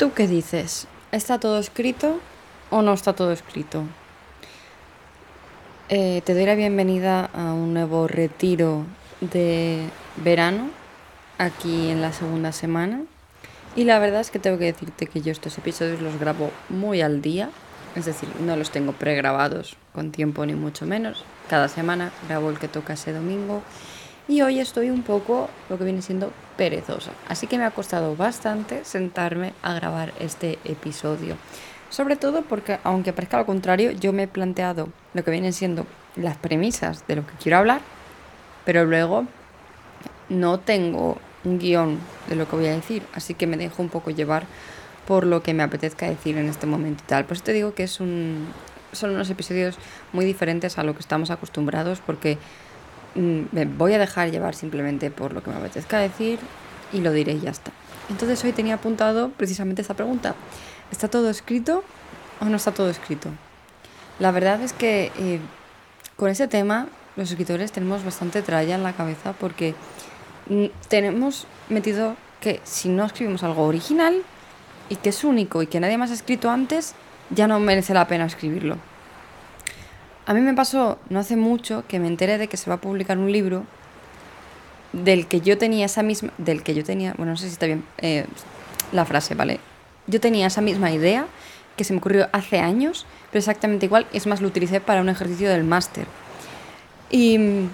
¿Tú qué dices? ¿Está todo escrito o no está todo escrito? Eh, te doy la bienvenida a un nuevo retiro de verano aquí en la segunda semana. Y la verdad es que tengo que decirte que yo estos episodios los grabo muy al día. Es decir, no los tengo pregrabados con tiempo ni mucho menos. Cada semana grabo el que toca ese domingo. Y hoy estoy un poco lo que viene siendo perezosa. Así que me ha costado bastante sentarme a grabar este episodio. Sobre todo porque, aunque parezca lo contrario, yo me he planteado lo que vienen siendo las premisas de lo que quiero hablar, pero luego no tengo un guion de lo que voy a decir, así que me dejo un poco llevar por lo que me apetezca decir en este momento y tal. Por eso te digo que es un, son unos episodios muy diferentes a lo que estamos acostumbrados porque me voy a dejar llevar simplemente por lo que me apetezca decir y lo diré y ya está. Entonces hoy tenía apuntado precisamente esta pregunta. ¿Está todo escrito o no está todo escrito? La verdad es que eh, con ese tema los escritores tenemos bastante tralla en la cabeza porque Mm, tenemos metido que si no escribimos algo original y que es único y que nadie más ha escrito antes, ya no merece la pena escribirlo. A mí me pasó no hace mucho que me enteré de que se va a publicar un libro del que yo tenía esa misma, del que yo tenía, bueno, no sé si está bien eh, la frase, ¿vale? Yo tenía esa misma idea que se me ocurrió hace años, pero exactamente igual, es más, lo utilicé para un ejercicio del máster. Y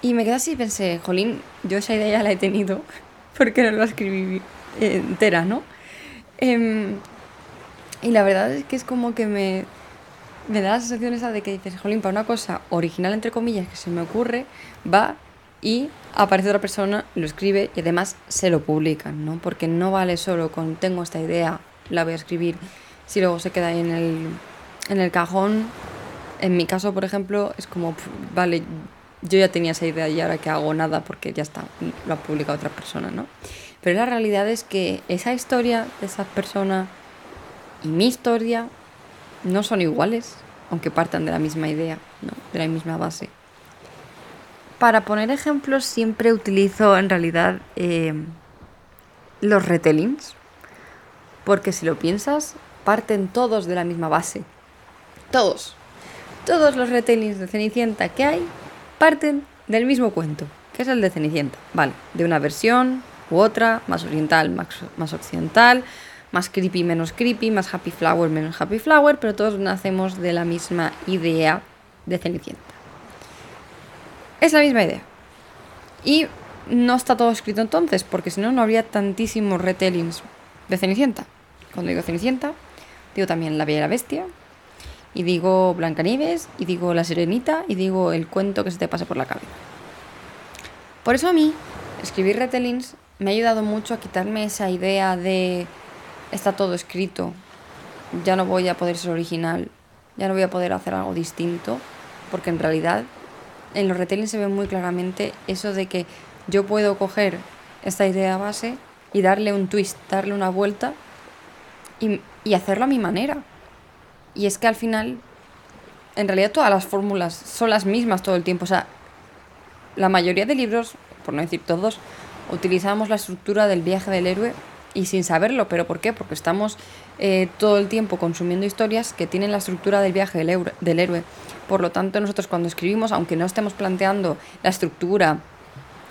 y me quedé así y pensé, jolín, yo esa idea ya la he tenido, porque no la escribí entera, ¿no? Em, y la verdad es que es como que me, me da la sensación esa de que dices, jolín, para una cosa original, entre comillas, que se me ocurre, va y aparece otra persona, lo escribe y además se lo publican, ¿no? Porque no vale solo con tengo esta idea, la voy a escribir, si luego se queda ahí en el, en el cajón. En mi caso, por ejemplo, es como, vale, yo ya tenía esa idea y ahora que hago nada porque ya está, lo ha publicado otra persona, ¿no? Pero la realidad es que esa historia de esa persona y mi historia no son iguales, aunque partan de la misma idea, ¿no? de la misma base. Para poner ejemplos siempre utilizo en realidad eh, los retellings, porque si lo piensas, parten todos de la misma base. Todos. Todos los retellings de Cenicienta que hay parten del mismo cuento, que es el de Cenicienta, ¿vale? De una versión u otra, más oriental, más, occidental, más creepy, menos creepy, más happy flower, menos happy flower, pero todos nacemos de la misma idea de Cenicienta. Es la misma idea. Y no está todo escrito entonces, porque si no, no habría tantísimos retellings de Cenicienta. Cuando digo Cenicienta, digo también La Bella y la Bestia, y digo Blancanieves, y digo La Sirenita, y digo el cuento que se te pasa por la cabeza. Por eso a mí, escribir retellings me ha ayudado mucho a quitarme esa idea de está todo escrito, ya no voy a poder ser original, ya no voy a poder hacer algo distinto, porque en realidad en los retellings se ve muy claramente eso de que yo puedo coger esta idea base y darle un twist, darle una vuelta y, y hacerlo a mi manera. Y es que al final, en realidad todas las fórmulas son las mismas todo el tiempo. O sea, la mayoría de libros, por no decir todos, utilizamos la estructura del viaje del héroe y sin saberlo. ¿Pero por qué? Porque estamos eh, todo el tiempo consumiendo historias que tienen la estructura del viaje del, héroe. Por lo tanto, nosotros cuando escribimos, aunque no estemos planteando la estructura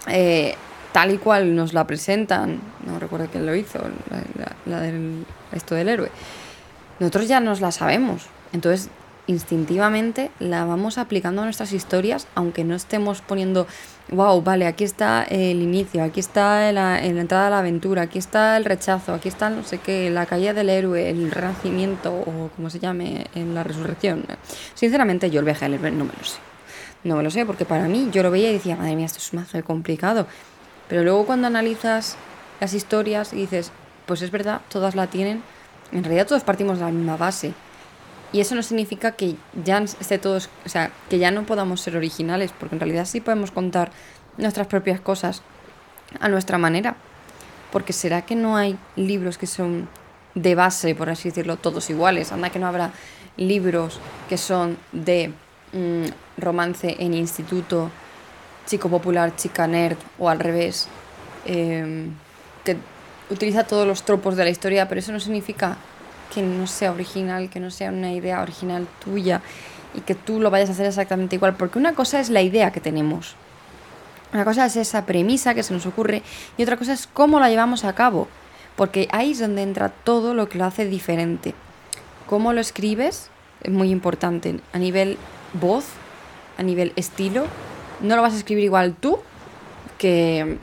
eh, tal y cual nos la presentan, no recuerdo quién lo hizo, la, del, esto del héroe, nosotros ya nos la sabemos. Entonces, instintivamente la vamos aplicando a nuestras historias, aunque no estemos poniendo, wow, vale, aquí está el inicio, aquí está la, entrada a la aventura, aquí está el rechazo, aquí está no sé qué, la caída del héroe, el renacimiento o como se llame, en la resurrección. Sinceramente, yo el viaje del héroe no me lo sé. No me lo sé, porque para mí yo lo veía y decía, madre mía, esto es más complicado. Pero luego cuando analizas las historias y dices, pues es verdad, todas la tienen, en realidad todos partimos de la misma base. Y eso no significa que ya esté todos, o sea, que ya no podamos ser originales, porque en realidad sí podemos contar nuestras propias cosas a nuestra manera. Porque será que no hay libros que son de base, por así decirlo, todos iguales. Anda que no habrá libros que son de mm, romance en instituto, chico popular, chica nerd, o al revés. Em, que utiliza todos los tropos de la historia, pero eso no significa que no sea original, que no sea una idea original tuya y que tú lo vayas a hacer exactamente igual, porque una cosa es la idea que tenemos, una cosa es esa premisa que se nos ocurre y otra cosa es cómo la llevamos a cabo, porque ahí es donde entra todo lo que lo hace diferente. Cómo lo escribes es muy importante a nivel voz, a nivel estilo. No lo vas a escribir igual tú que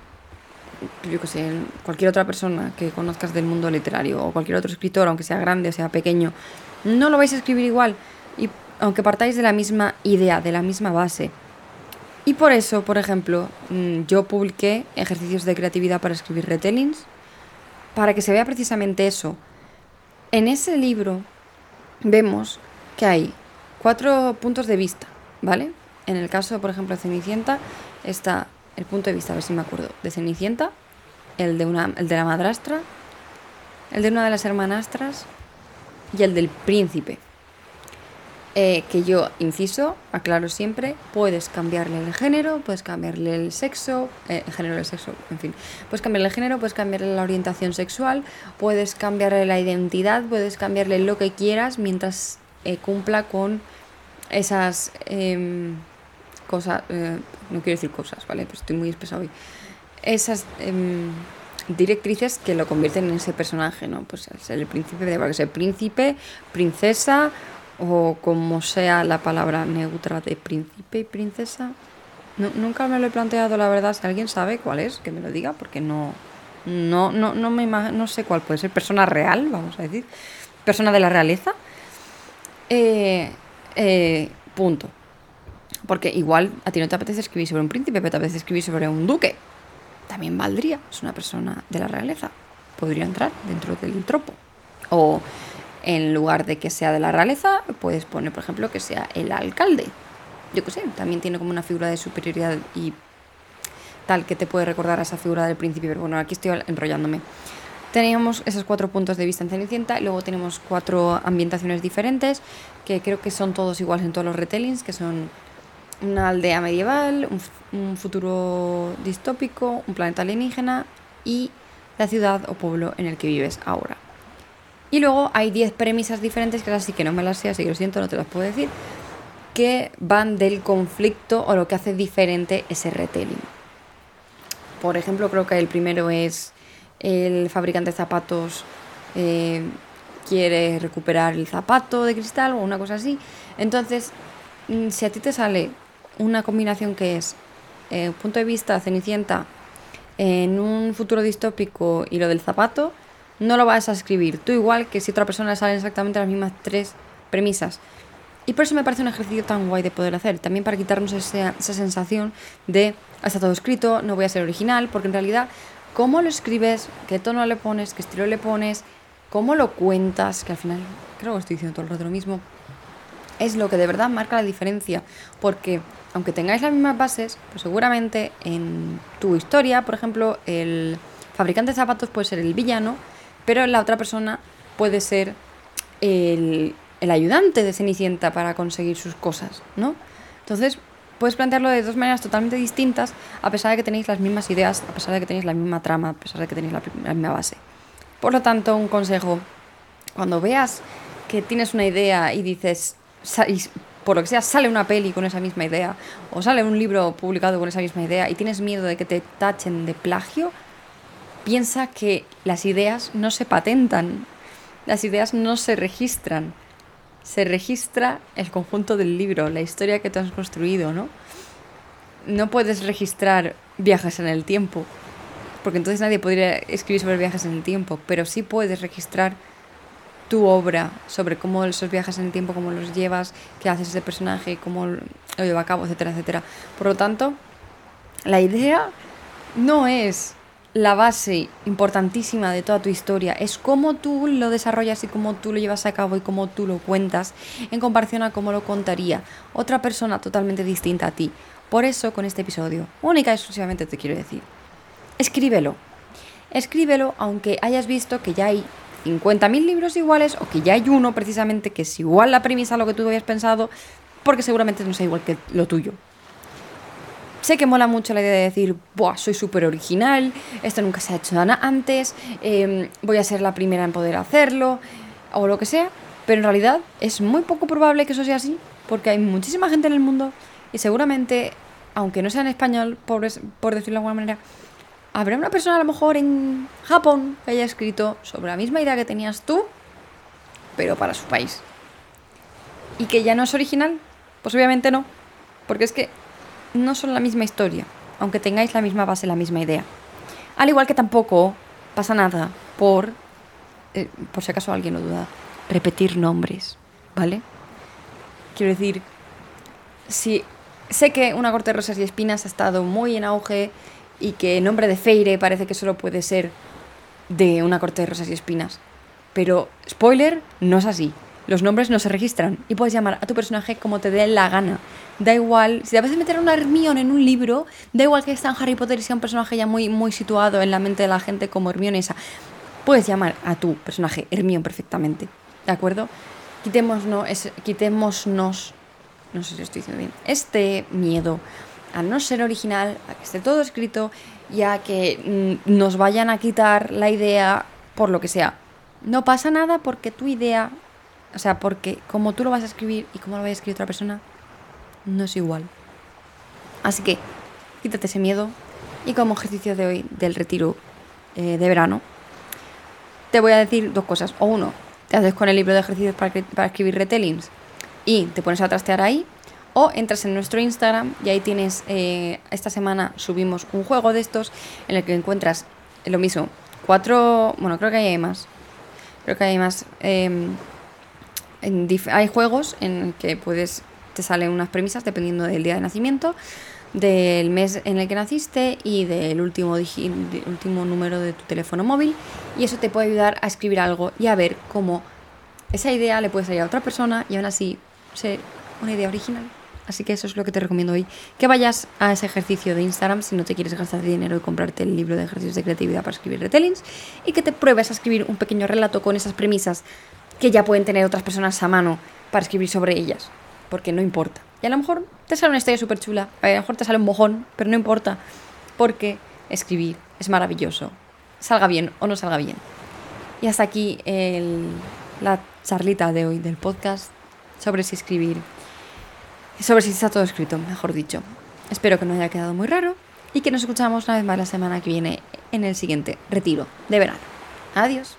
yo que sé, cualquier otra persona que conozcas del mundo literario o cualquier otro escritor, aunque sea grande o sea pequeño, no lo vais a escribir igual, y aunque partáis de la misma idea, de la misma base. Y por eso, por ejemplo, mm, yo publiqué ejercicios de creatividad para escribir retellings, para que se vea precisamente eso. En ese libro vemos que hay cuatro puntos de vista, ¿vale? En el caso, por ejemplo, de Cenicienta, está el punto de vista, a ver si me acuerdo, de Cenicienta, el de, una, el de la madrastra, el de una de las hermanastras y el del príncipe. Eh, que yo, inciso, aclaro siempre, puedes cambiarle el género, puedes cambiarle el sexo, eh, el género del sexo, en fin, puedes cambiarle el género, puedes cambiarle la orientación sexual, puedes cambiarle la identidad, puedes cambiarle lo que quieras mientras eh, cumpla con esas cosas, no quiero decir cosas, ¿vale? Pues estoy muy espesa hoy. Esas em, directrices que lo convierten en ese personaje, ¿no? Pues ser el príncipe, de ser príncipe, princesa o como sea la palabra neutra de príncipe y princesa. nunca me lo he planteado, la verdad. Si alguien sabe cuál es, que me lo diga, porque no, no, no, no, me no sé cuál puede ser. Persona real, vamos a decir. Persona de la realeza. Eh, eh, punto. Porque igual a ti no te apetece escribir sobre un príncipe, pero te apetece escribir sobre un duque. También valdría. Es una persona de la realeza. Podría entrar dentro del tropo. O en lugar de que sea de la realeza, puedes poner, por ejemplo, que sea el alcalde. Yo qué sé, también tiene como una figura de superioridad y tal que te puede recordar a esa figura del príncipe. Pero bueno, aquí estoy enrollándome. Teníamos esos cuatro puntos de vista en Cenicienta, y luego tenemos cuatro ambientaciones diferentes, que creo que son todos iguales en todos los retellings, que son una aldea medieval, un, futuro distópico, un planeta alienígena y la ciudad o pueblo en el que vives ahora. Y luego hay 10 premisas diferentes, que así que no me las sé, así que lo siento, no te las puedo decir, que van del conflicto o lo que hace diferente ese retelling. Por ejemplo, creo que el primero es el fabricante de zapatos eh, quiere recuperar el zapato de cristal o una cosa así. Entonces, mm, si a ti te sale una combinación que es eh, punto de vista cenicienta en un futuro distópico y lo del zapato, no lo vas a escribir. Tú igual que si otra persona le exactamente las mismas tres premisas. Y por eso me parece un ejercicio tan guay de poder hacer, también para quitarnos esa, sensación de está todo escrito, no voy a ser original, porque en realidad, cómo lo escribes, qué tono le pones, qué estilo le pones, cómo lo cuentas, que al final creo que estoy diciendo todo el rato lo mismo, es lo que de verdad marca la diferencia, porque aunque tengáis las mismas bases, pues seguramente en tu historia, por ejemplo, el fabricante de zapatos puede ser el villano pero la otra persona puede ser el, ayudante de Cenicienta para conseguir sus cosas, ¿no? Entonces, puedes plantearlo de dos maneras totalmente distintas, a pesar de que tenéis las mismas ideas, a pesar de que tenéis la misma trama, a pesar de que tenéis la, misma base. Por lo tanto, un consejo, cuando veas que tienes una idea y dices, por lo que sea, sale una peli con esa misma idea, o sale un libro publicado con esa misma idea, y tienes miedo de que te tachen de plagio, piensa que las ideas no se patentan, las ideas no se registran. Se registra el conjunto del libro, la historia que tú has construido, ¿no? No puedes registrar viajes en el tiempo, porque entonces nadie podría escribir sobre viajes en el tiempo, pero sí puedes registrar tu obra sobre cómo esos viajes en el tiempo, cómo los llevas, qué haces ese personaje, cómo lo lleva a cabo, etcétera, etcétera. Por lo tanto, la idea no es la base importantísima de toda tu historia es cómo tú lo desarrollas y cómo tú lo llevas a cabo y cómo tú lo cuentas en comparación a cómo lo contaría otra persona totalmente distinta a ti. Por eso con este episodio, única y exclusivamente te quiero decir, escríbelo. Escríbelo aunque hayas visto que ya hay 50.000 libros iguales o que ya hay uno precisamente que es igual la premisa a lo que tú habías pensado, porque seguramente no sea igual que lo tuyo. sé que mola mucho la idea de decir, Buah, soy súper original, esto nunca se ha hecho antes, em, voy a ser la primera en poder hacerlo, o lo que sea, pero en realidad es muy poco probable que eso sea así, porque hay muchísima gente en el mundo y seguramente, aunque no sea en español, por, por decirlo de alguna manera, habrá una persona a lo mejor en Japón que haya escrito sobre la misma idea que tenías tú, pero para su país. ¿Y que ya no es original? Pues obviamente no, porque es que no son la misma historia, aunque tengáis la misma base, la misma idea. Al igual que tampoco pasa nada por, eh, por si acaso alguien lo duda, repetir nombres, ¿vale? Quiero decir, si sé que una corte de rosas y espinas ha estado muy en auge y que el nombre de Feire parece que solo puede ser de una corte de rosas y espinas. Pero, spoiler, no es así. Los nombres no se registran y puedes llamar a tu personaje como te dé la gana. Da igual, si te vas a meter a una Hermione en un libro, da igual que esté en Harry Potter y sea un personaje ya muy, muy situado en la mente de la gente como Hermione esa. Puedes llamar a tu personaje Hermione perfectamente. ¿De acuerdo? Quitémonos, es, quitémonos, no sé si estoy diciendo bien, este miedo a no ser original, a que esté todo escrito y a que mm, nos vayan a quitar la idea por lo que sea. No pasa nada porque tu idea, o sea, porque como tú lo vas a escribir y como lo vaya a escribir otra persona, no es igual. Así que quítate ese miedo y como ejercicio de hoy del retiro eh, de verano, te voy a decir dos cosas. O uno, te haces con el libro de ejercicios para, para escribir retellings y te pones a trastear ahí. O entras en nuestro Instagram y ahí tienes, eh, esta semana subimos un juego de estos en el que encuentras lo mismo, cuatro, bueno, creo que hay más, creo que hay más, em, hay juegos en que puedes, te salen unas premisas dependiendo del día de nacimiento, del mes en el que naciste y del último, último número de tu teléfono móvil y eso te puede ayudar a escribir algo y a ver cómo esa idea le puede salir a otra persona y aún así ser una idea original. Así que eso es lo que te recomiendo hoy. Que vayas a ese ejercicio de Instagram si no te quieres gastar dinero y comprarte el libro de ejercicios de creatividad para escribir retellings. Y que te pruebes a escribir un pequeño relato con esas premisas que ya pueden tener otras personas a mano para escribir sobre ellas. Porque no importa. Y a lo mejor te sale una historia súper chula. A lo mejor te sale un mojón, pero no importa. Porque escribir es maravilloso. Salga bien o no salga bien. Y hasta aquí la charlita de hoy del podcast sobre si escribir, sobre si está todo escrito, mejor dicho. Espero que no haya quedado muy raro y que nos escuchamos una vez más la semana que viene en el siguiente retiro de verano. Adiós.